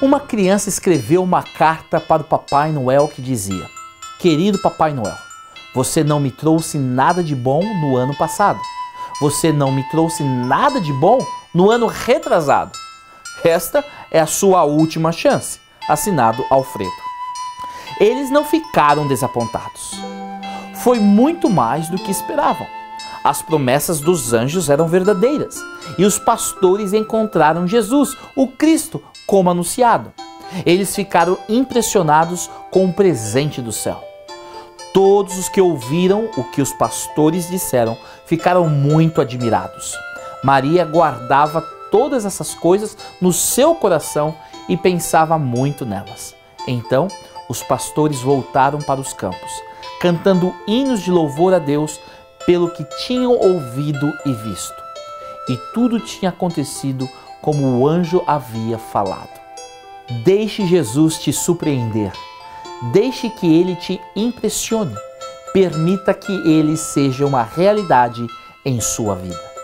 Uma criança escreveu uma carta para o Papai Noel que dizia: Querido Papai Noel, você não me trouxe nada de bom no ano passado. Você não me trouxe nada de bom no ano retrasado. Esta é a sua última chance. Assinado Alfredo. Eles não ficaram desapontados. Foi muito mais do que esperavam. As promessas dos anjos eram verdadeiras e os pastores encontraram Jesus, o Cristo, como anunciado. Eles ficaram impressionados com o presente do céu. Todos os que ouviram o que os pastores disseram ficaram muito admirados. Maria guardava todas essas coisas no seu coração e pensava muito nelas. Então, os pastores voltaram para os campos, cantando hinos de louvor a Deus pelo que tinham ouvido e visto. E tudo tinha acontecido como o anjo havia falado. Deixe Jesus te surpreender. Deixe que ele te impressione. Permita que ele seja uma realidade em sua vida.